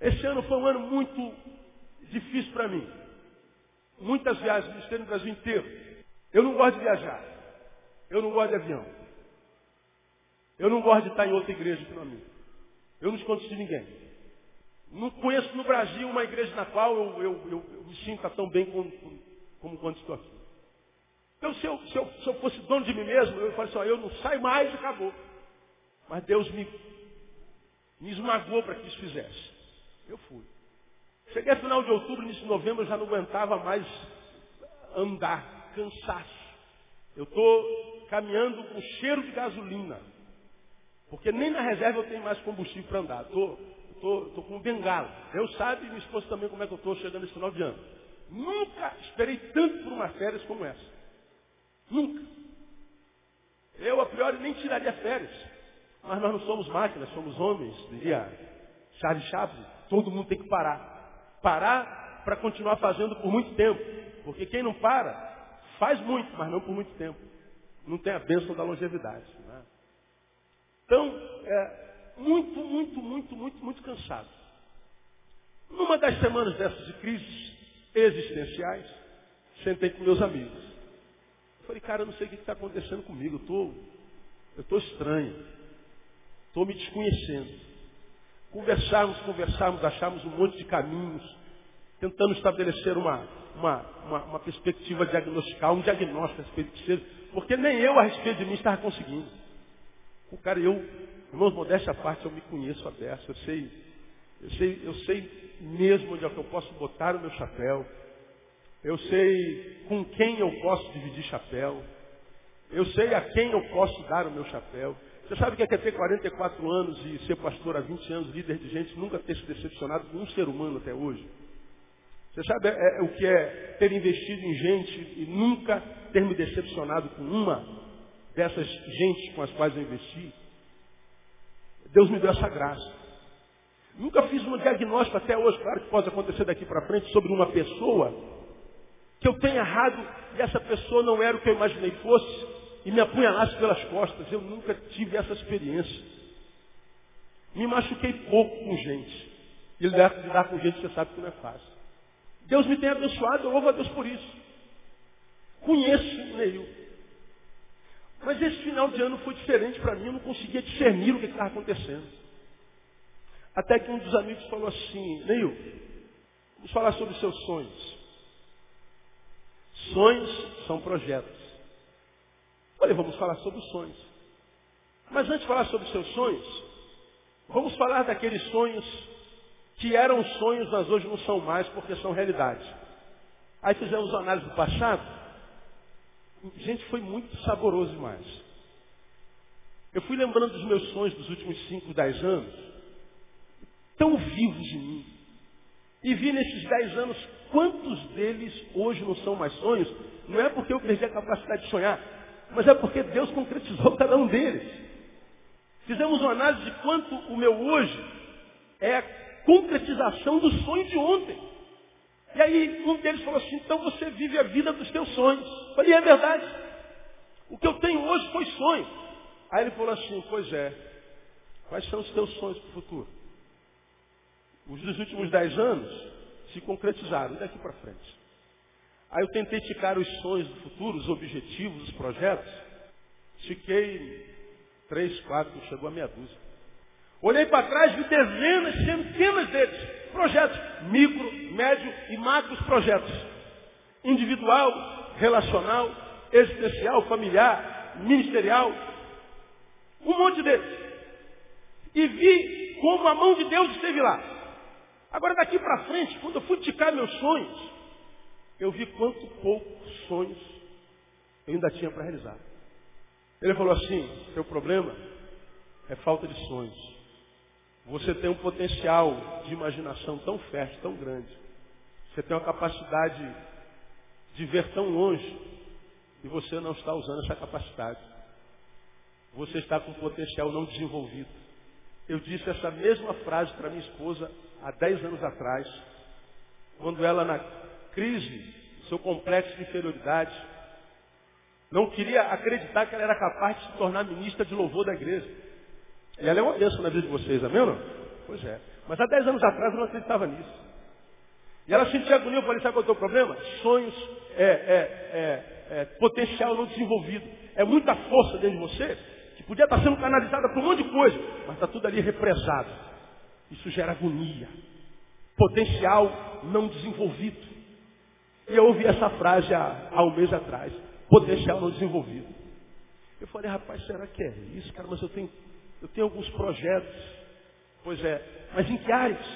Esse ano foi um ano muito difícil para mim. Muitas viagens, ministério no Brasil inteiro. Eu não gosto de viajar. Eu não gosto de avião. Eu não gosto de estar em outra igreja que não a minha. Eu não escondo de ninguém. Não conheço no Brasil uma igreja na qual eu, eu, eu, eu me sinta tão bem como, como quando estou aqui. Então, se eu, se, eu, se eu fosse dono de mim mesmo, eu falaria assim, ó, eu não saio mais e acabou. Mas Deus me, me esmagou para que isso fizesse. Eu fui. Cheguei a final de outubro, início de novembro, eu já não aguentava mais andar, cansaço. Eu estou caminhando com cheiro de gasolina. Porque nem na reserva eu tenho mais combustível para andar. Estou tô, tô, tô com um bengala. Eu sabe e minha esposa também como é que eu estou chegando esse final de ano. Nunca esperei tanto por uma férias como essa. Nunca. Eu, a priori, nem tiraria férias. Mas nós não somos máquinas, somos homens, diria Charles Chaplin. Todo mundo tem que parar. Parar para continuar fazendo por muito tempo. Porque quem não para, faz muito, mas não por muito tempo. Não tem a bênção da longevidade. Né? Então, é, muito, muito, muito, muito, muito cansado. Numa das semanas dessas de crises existenciais, sentei com meus amigos. Falei, cara, eu não sei o que está acontecendo comigo. Eu tô, estou estranho. Estou me desconhecendo. Conversarmos, conversarmos, acharmos um monte de caminhos, tentando estabelecer uma, uma, uma, uma perspectiva diagnostical, um diagnóstico a respeito de ser, porque nem eu a respeito de mim estava conseguindo. O cara, eu, irmãos, modéstia à parte, eu me conheço a beça, eu sei, eu sei, eu sei mesmo onde é que eu posso botar o meu chapéu. Eu sei com quem eu posso dividir chapéu. Eu sei a quem eu posso dar o meu chapéu. Você sabe o que é, ter 44 anos e ser pastor há 20 anos, líder de gente, nunca ter se decepcionado com um ser humano até hoje? Você sabe é, é, o que é ter investido em gente e nunca ter me decepcionado com uma dessas gentes com as quais eu investi? Deus me deu essa graça. Nunca fiz um diagnóstico até hoje, claro que pode acontecer daqui para frente, sobre uma pessoa que eu tenha errado e essa pessoa não era o que eu imaginei fosse e me apunhalasse pelas costas. Eu nunca tive essa experiência. Me machuquei pouco com gente. E lidar, com gente você sabe que não é fácil. Deus me tem abençoado, eu louvo a Deus por isso. Conheço o Neil. Mas esse final de ano foi diferente para mim, eu não conseguia discernir o que estava acontecendo. Até que um dos amigos falou assim, Neil, vamos falar sobre os seus sonhos. Sonhos são projetos. Falei, vamos falar sobre os sonhos. Mas antes de falar sobre os seus sonhos, vamos falar daqueles sonhos que eram sonhos, mas hoje não são mais porque são realidade. Aí fizemos análise do passado. Gente, foi muito saboroso demais. Eu fui lembrando dos meus sonhos dos últimos 5, 10 anos, tão vivos em mim. E vi nesses 10 anos quantos deles hoje não são mais sonhos. Não é porque eu perdi a capacidade de sonhar, mas é porque Deus concretizou cada um deles. Fizemos uma análise de quanto o meu hoje é a concretização do sonho de ontem. E aí um deles falou assim, então você vive a vida dos teus sonhos. Eu falei, é verdade. O que eu tenho hoje foi sonho. Aí ele falou assim, pois é. Quais são os teus sonhos para o futuro? Os dos últimos dez anos se concretizaram, daqui para frente. Aí eu tentei ticar os sonhos do futuro, os objetivos, os projetos. Fiquei três, quatro, chegou a meia dúzia. Olhei para trás, vi dezenas, centenas deles. Projetos, micro, médio e macros projetos. Individual, relacional, existencial, familiar, ministerial. Um monte deles. E vi como a mão de Deus esteve lá. Agora daqui para frente, quando eu fui ticar meus sonhos, eu vi quanto poucos sonhos eu ainda tinha para realizar. Ele falou assim, seu problema é falta de sonhos. Você tem um potencial de imaginação tão fértil, tão grande. Você tem uma capacidade de ver tão longe e você não está usando essa capacidade. Você está com um potencial não desenvolvido. Eu disse essa mesma frase para minha esposa há 10 anos atrás, quando ela na crise, seu complexo de inferioridade, não queria acreditar que ela era capaz de se tornar ministra de louvor da igreja. Ela é uma bênção na vida de vocês, amém ou não? Pois é. Mas há 10 anos atrás eu não acreditava nisso. E ela sentia agonia, eu falei, sabe qual é o teu problema? Sonhos, é, é, é, é, potencial não desenvolvido. É muita força dentro de você, que podia estar sendo canalizada para um monte de coisa, mas está tudo ali represado. Isso gera agonia. Potencial não desenvolvido. E eu ouvi essa frase há, há um mês atrás. Potencial não desenvolvido. Eu falei, rapaz, será que é isso, cara? Mas eu tenho, eu tenho alguns projetos. Pois é, mas em que áreas?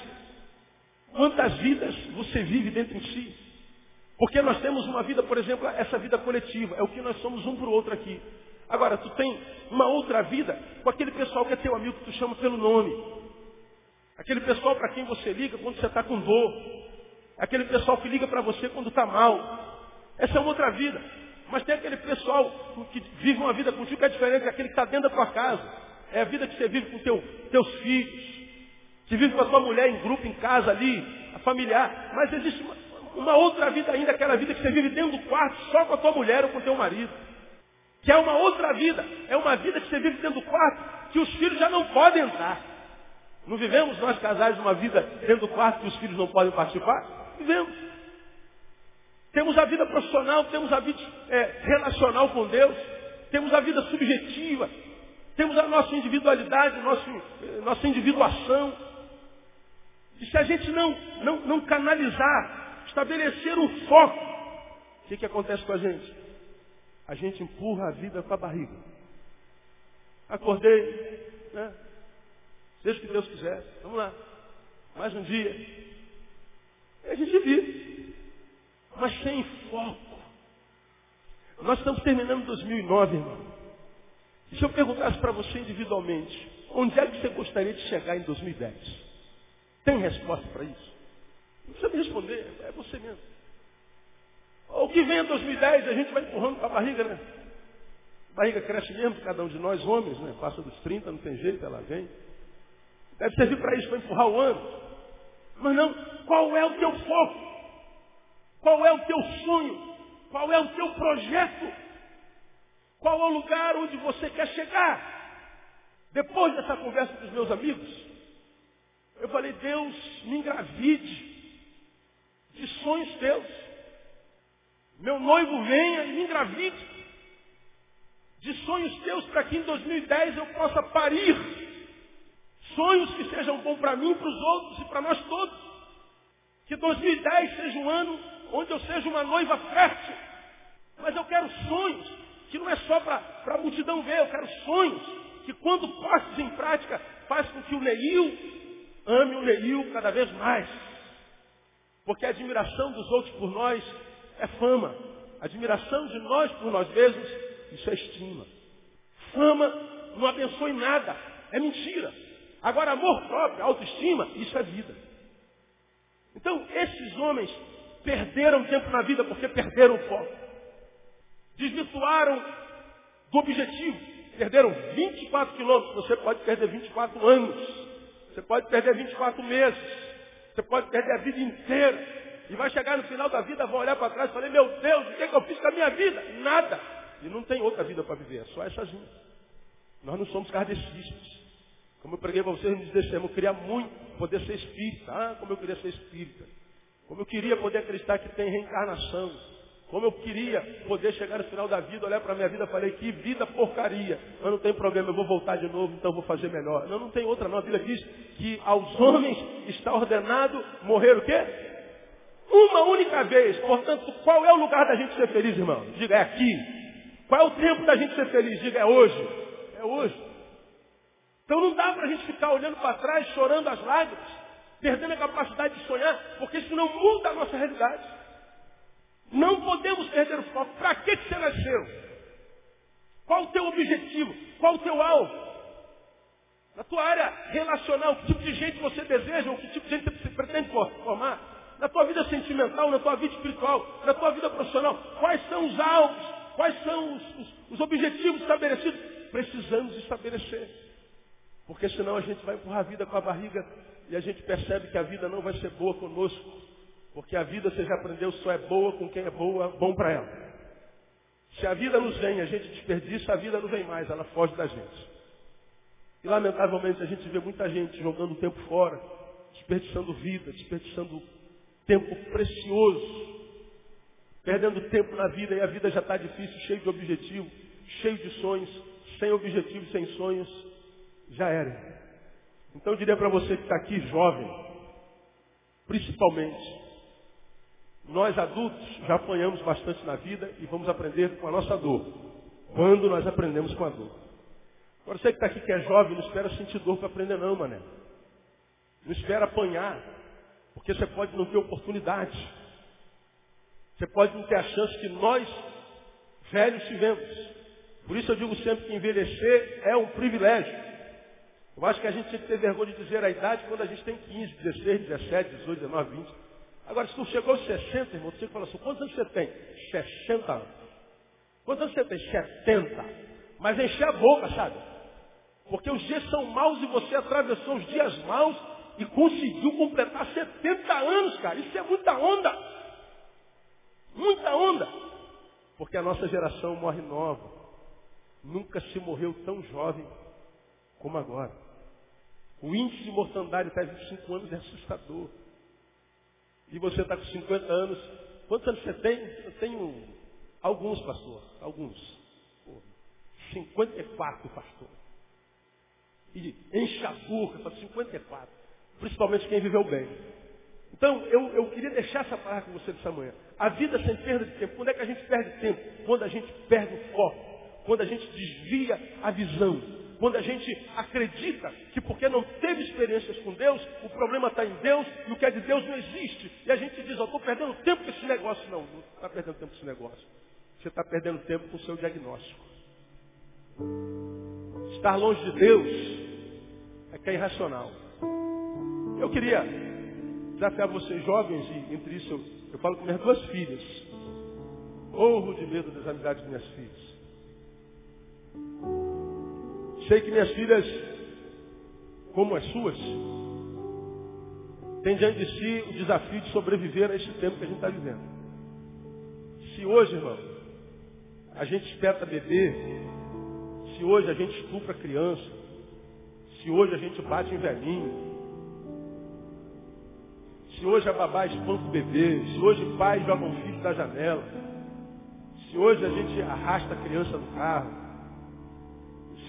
Quantas vidas você vive dentro de si? Porque nós temos uma vida, por exemplo, essa vida coletiva, é o que nós somos um para o outro aqui. Agora, tu tem uma outra vida com aquele pessoal que é teu amigo, que tu chama pelo nome. Aquele pessoal para quem você liga quando você está com dor. Aquele pessoal que liga para você quando está mal. Essa é uma outra vida. Mas tem aquele pessoal que vive uma vida contigo que é diferente daquele que está dentro da tua casa. É a vida que você vive com teu, teus filhos. Que vive com a tua mulher em grupo, em casa ali, a familiar. Mas existe uma, uma outra vida ainda, aquela vida que você vive dentro do quarto só com a tua mulher ou com o teu marido. Que é uma outra vida. É uma vida que você vive dentro do quarto que os filhos já não podem entrar. Não vivemos nós casais uma vida dentro do quarto que os filhos não podem participar? Vivemos. Temos a vida profissional, temos a vida é, relacional com Deus, temos a vida subjetiva, temos a nossa individualidade, nosso, eh, nossa individuação. E se a gente não, não, não canalizar, estabelecer um foco, o que, que acontece com a gente? A gente empurra a vida com a barriga. Acordei, né? Seja o que Deus quiser. Vamos lá. Mais um dia. E a gente vive. Mas sem foco. Nós estamos terminando 2009, irmão. E se eu perguntasse para você individualmente, onde é que você gostaria de chegar em 2010? Tem resposta para isso? Não precisa me responder, é você mesmo. O que vem em 2010, a gente vai empurrando para a barriga, né? A barriga cresce mesmo, cada um de nós, homens, né? Passa dos 30, não tem jeito, ela vem. Deve servir para isso, para empurrar o ano. Mas não, qual é o teu foco? Qual é o teu sonho? Qual é o teu projeto? Qual é o lugar onde você quer chegar? Depois dessa conversa com os meus amigos, eu falei, Deus, me engravide de sonhos teus. Meu noivo venha e me engravide de sonhos teus para que em 2010 eu possa parir Sonhos que sejam bons para mim, para os outros e para nós todos. Que 2010 seja um ano onde eu seja uma noiva fértil. Mas eu quero sonhos que não é só para a multidão ver, eu quero sonhos que quando postos em prática faz com que o Neil, ame o Neil cada vez mais. Porque a admiração dos outros por nós é fama. A admiração de nós por nós mesmos, isso é estima. Fama não abençoa em nada. É mentira. Agora, amor próprio, autoestima, isso é vida. Então, esses homens perderam tempo na vida porque perderam o foco. Desvirtuaram do objetivo. Perderam 24 quilômetros. Você pode perder 24 anos. Você pode perder 24 meses. Você pode perder a vida inteira. E vai chegar no final da vida, vai olhar para trás e falar, meu Deus, o que, é que eu fiz com a minha vida? Nada. E não tem outra vida para viver, é só essazinha. Nós não somos kardecistas. Como eu preguei para vocês no dezembro, eu queria muito poder ser espírita. Ah, como eu queria ser espírita. Como eu queria poder acreditar que tem reencarnação. Como eu queria poder chegar no final da vida, olhar para a minha vida e falei, que vida porcaria. Mas não tem problema, eu vou voltar de novo, então vou fazer melhor. Não, não tem outra não. A Bíblia diz que aos homens está ordenado morrer o quê? Uma única vez. Portanto, qual é o lugar da gente ser feliz, irmão? Diga, é aqui. Qual é o tempo da gente ser feliz? Diga, é hoje. É hoje. Então não dá para a gente ficar olhando para trás, chorando as lágrimas, perdendo a capacidade de sonhar, porque isso não muda a nossa realidade. Não podemos perder o foco. Para que você nasceu? Qual o teu objetivo? Qual o teu alvo? Na tua área relacional, que tipo de gente você deseja, ou que tipo de gente você pretende formar? Na tua vida sentimental, na tua vida espiritual, na tua vida profissional, quais são os alvos? Quais são os, os, os objetivos estabelecidos? Precisamos estabelecer. Porque senão a gente vai empurrar a vida com a barriga e a gente percebe que a vida não vai ser boa conosco. Porque a vida, você já aprendeu, só é boa com quem é boa, bom para ela. Se a vida nos vem, a gente desperdiça, a vida não vem mais, ela foge da gente. E lamentavelmente a gente vê muita gente jogando tempo fora, desperdiçando vida, desperdiçando tempo precioso, perdendo tempo na vida, e a vida já está difícil, cheio de objetivo, cheio de sonhos, sem objetivo, sem sonhos, já era. Então eu diria para você que está aqui, jovem, principalmente, nós adultos já apanhamos bastante na vida e vamos aprender com a nossa dor. Quando nós aprendemos com a dor. Agora você que está aqui que é jovem, não espera sentir dor para aprender não, mané. Não espera apanhar, porque você pode não ter oportunidade. Você pode não ter a chance que nós, velhos, tivemos. Por isso eu digo sempre que envelhecer é um privilégio. Eu acho que a gente tem que ter vergonha de dizer a idade quando a gente tem 15, 16, 17, 18, 19, 20. Agora, se tu chegou aos 60, irmão, você fala assim, quantos anos você tem? 60 anos. Quantos anos você tem? 70. Mas encher a boca, sabe? Porque os dias são maus e você atravessou os dias maus e conseguiu completar 70 anos, cara. Isso é muita onda. Muita onda. Porque a nossa geração morre nova. Nunca se morreu tão jovem como agora. O índice de mortandade até 25 anos é assustador e você está com 50 anos. Quantos anos você tem? Eu tenho alguns, pastor. Alguns. Pô, 54, pastor. E enche a boca, para 54. Principalmente quem viveu bem. Então, eu, eu queria deixar essa palavra com você dessa manhã. A vida sem perda de tempo. Quando é que a gente perde tempo? Quando a gente perde o foco. Quando a gente desvia a visão quando a gente acredita que porque não teve experiências com Deus, o problema está em Deus e o que é de Deus não existe. E a gente diz, ó, estou perdendo tempo com esse negócio. Não, não está perdendo tempo com esse negócio. Você está perdendo tempo com o seu diagnóstico. Estar longe de Deus é que é irracional. Eu queria desafiar vocês jovens, e entre isso eu, eu falo com minhas duas filhas. Morro de medo das amizades de minhas filhas. Sei que minhas filhas, como as suas, têm diante de si o desafio de sobreviver a esse tempo que a gente está vivendo. Se hoje, irmão, a gente espeta bebê, se hoje a gente estupra criança, se hoje a gente bate em velhinho, se hoje a babá espanca o bebê, se hoje o pai joga filho da janela, se hoje a gente arrasta a criança no carro,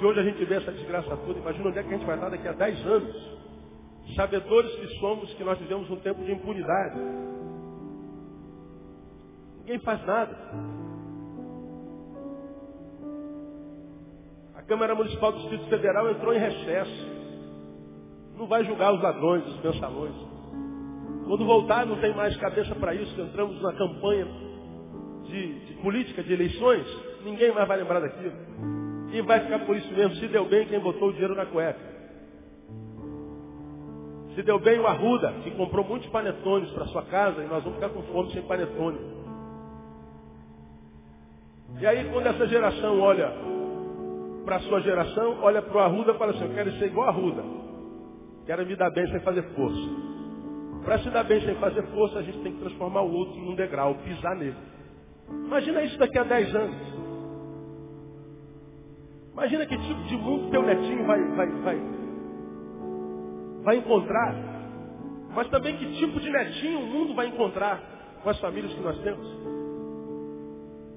hoje a gente vê essa desgraça toda, imagina onde é que a gente vai estar daqui a 10 anos. Sabedores que somos que nós vivemos um tempo de impunidade. Ninguém faz nada. A Câmara Municipal do Distrito Federal entrou em recesso. Não vai julgar os ladrões, os mensalões. Quando voltar, não tem mais cabeça para isso. Entramos na campanha de, de, política, de eleições. Ninguém mais vai lembrar daquilo. E vai ficar por isso mesmo. Se deu bem quem botou o dinheiro na cueca. Se deu bem o Arruda, que comprou muitos panetones para sua casa e nós vamos ficar com fome sem panetone. E aí quando essa geração olha para a sua geração, olha para o Arruda e fala assim, eu quero ser igual a Arruda. Quero me dar bem sem fazer força. Para se dar bem sem fazer força, a gente tem que transformar o outro num degrau, pisar nele. Imagina isso daqui a 10 anos. Imagina que tipo de mundo teu netinho vai, vai, vai, vai encontrar. Mas também que tipo de netinho o mundo vai encontrar com as famílias que nós temos.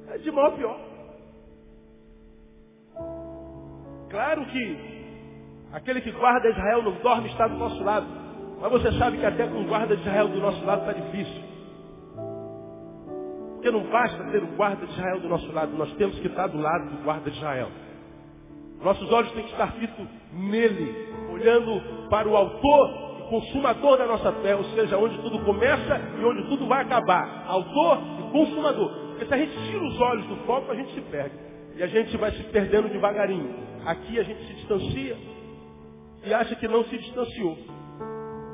É de mal a pior. Claro que aquele que guarda Israel não dorme está do nosso lado. Mas você sabe que até com o guarda de Israel do nosso lado está difícil. Porque não basta ter o guarda de Israel do nosso lado, nós temos que estar do lado do guarda de Israel. Nossos olhos têm que estar fitos nele, olhando para o autor e consumador da nossa fé, ou seja, onde tudo começa e onde tudo vai acabar. Autor e consumador. Porque se a gente tira os olhos do foco, a gente se perde. E a gente vai se perdendo devagarinho. Aqui a gente se distancia e acha que não se distanciou.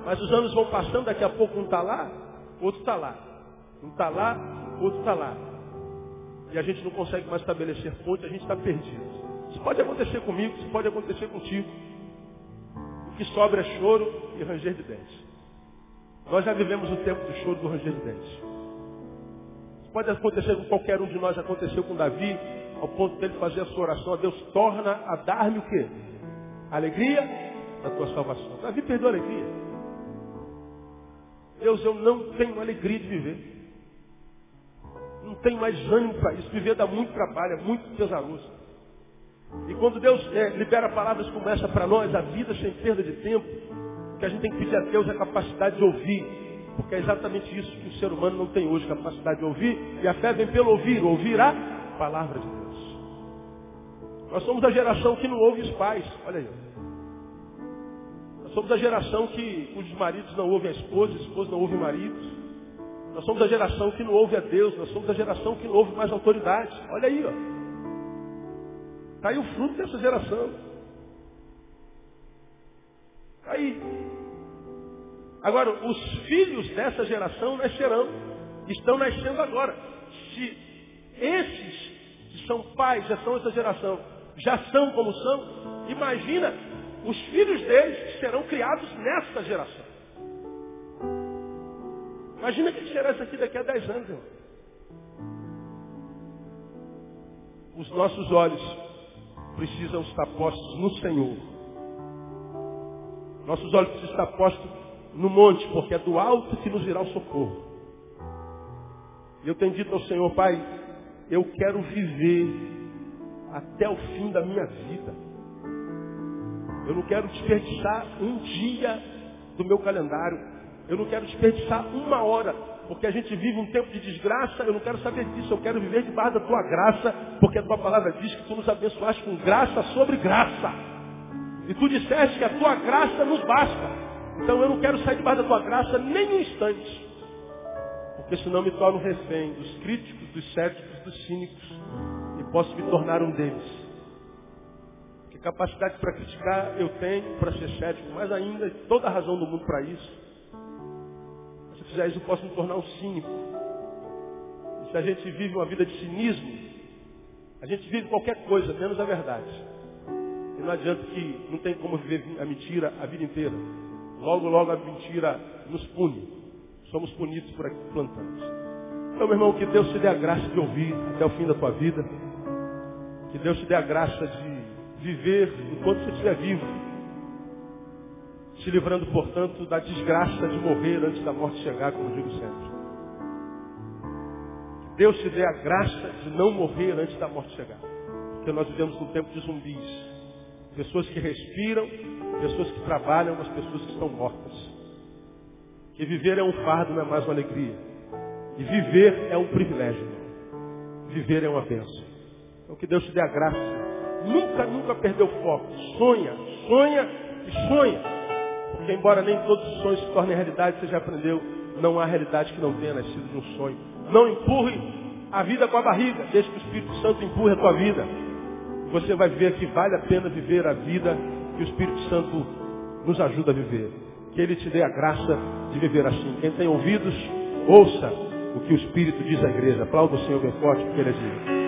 Mas os anos vão passando, daqui a pouco um está lá, outro está lá. Um está lá, outro está lá. E a gente não consegue mais estabelecer ponte, a gente está perdido. Isso pode acontecer comigo, isso pode acontecer contigo. O que sobra é choro e ranger de dentes. Nós já vivemos o tempo do choro e do ranger de dentes. Isso pode acontecer com qualquer um de nós, aconteceu com Davi, ao ponto dele fazer a sua oração, a Deus torna a dar-me o quê? Alegria da tua salvação. Davi perdeu a alegria. Deus, eu não tenho alegria de viver. Não tenho mais ânimo para isso. Viver dá muito trabalho, é muito pesaroso. E quando Deus é, libera palavras como essa para nós, a vida sem perda de tempo, que a gente tem que pedir a Deus é a capacidade de ouvir. Porque é exatamente isso que o ser humano não tem hoje, capacidade de ouvir. E a fé vem pelo ouvir, ouvir a palavra de Deus. Nós somos a geração que não ouve os pais. Olha aí. Nós somos a geração que os maridos não ouvem a esposa, a esposa não ouve maridos. Nós somos a geração que não ouve a Deus, nós somos a geração que não ouve mais autoridade. Olha aí, ó. Está aí o fruto dessa geração. Está aí. Agora, os filhos dessa geração nascerão. Estão nascendo agora. Se esses que são pais, já são essa geração, já são como são, imagina os filhos deles que serão criados nessa geração. Imagina que será isso aqui daqui a 10 anos, irmão. Os nossos olhos precisam estar postos no Senhor. Nossos olhos precisam estar postos no monte, porque é do alto que nos virá o socorro. E eu tenho dito ao Senhor, Pai, eu quero viver até o fim da minha vida. Eu não quero desperdiçar um dia do meu calendário. Eu não quero desperdiçar uma hora porque a gente vive um tempo de desgraça, eu não quero saber disso, eu quero viver debaixo da tua graça, porque a tua palavra diz que tu nos abençoaste com graça sobre graça. E tu disseste que a tua graça nos basta. Então eu não quero sair debaixo da tua graça nem um instante. Porque senão me torno refém dos críticos, dos céticos, dos cínicos. E posso me tornar um deles. Que capacidade para criticar eu tenho, para ser cético, mas ainda toda a razão do mundo para isso fizer isso, eu posso me tornar um cínico. E se a gente vive uma vida de cinismo, a gente vive qualquer coisa, menos a verdade. E não adianta que não tem como viver a mentira a vida inteira. Logo, logo a mentira nos pune. Somos punidos por aqui plantamos. Então, meu irmão, que Deus te dê a graça de ouvir até o fim da tua vida. Que Deus te dê a graça de viver enquanto você estiver vivo se livrando, portanto, da desgraça de morrer antes da morte chegar, como digo sempre. Que Deus te dê a graça de não morrer antes da morte chegar. Porque nós vivemos num tempo de zumbis. Pessoas que respiram, pessoas que trabalham, mas pessoas que estão mortas. Que viver é um fardo, não é mais uma alegria. E viver é um privilégio. Viver é uma bênção. Então que Deus te dê a graça. Nunca, nunca perdeu o foco. Sonha, sonha e sonha. Porque embora nem todos os sonhos se tornem realidade, você já aprendeu, não há realidade que não tenha nascido de um sonho. Não empurre a vida com a barriga, deixe que o Espírito Santo empurre a tua vida. Você vai ver que vale a pena viver a vida que o Espírito Santo nos ajuda a viver. Que Ele te dê a graça de viver assim. Quem tem ouvidos, ouça o que o Espírito diz à igreja. Aplauda o Senhor bem forte, porque Ele é digno.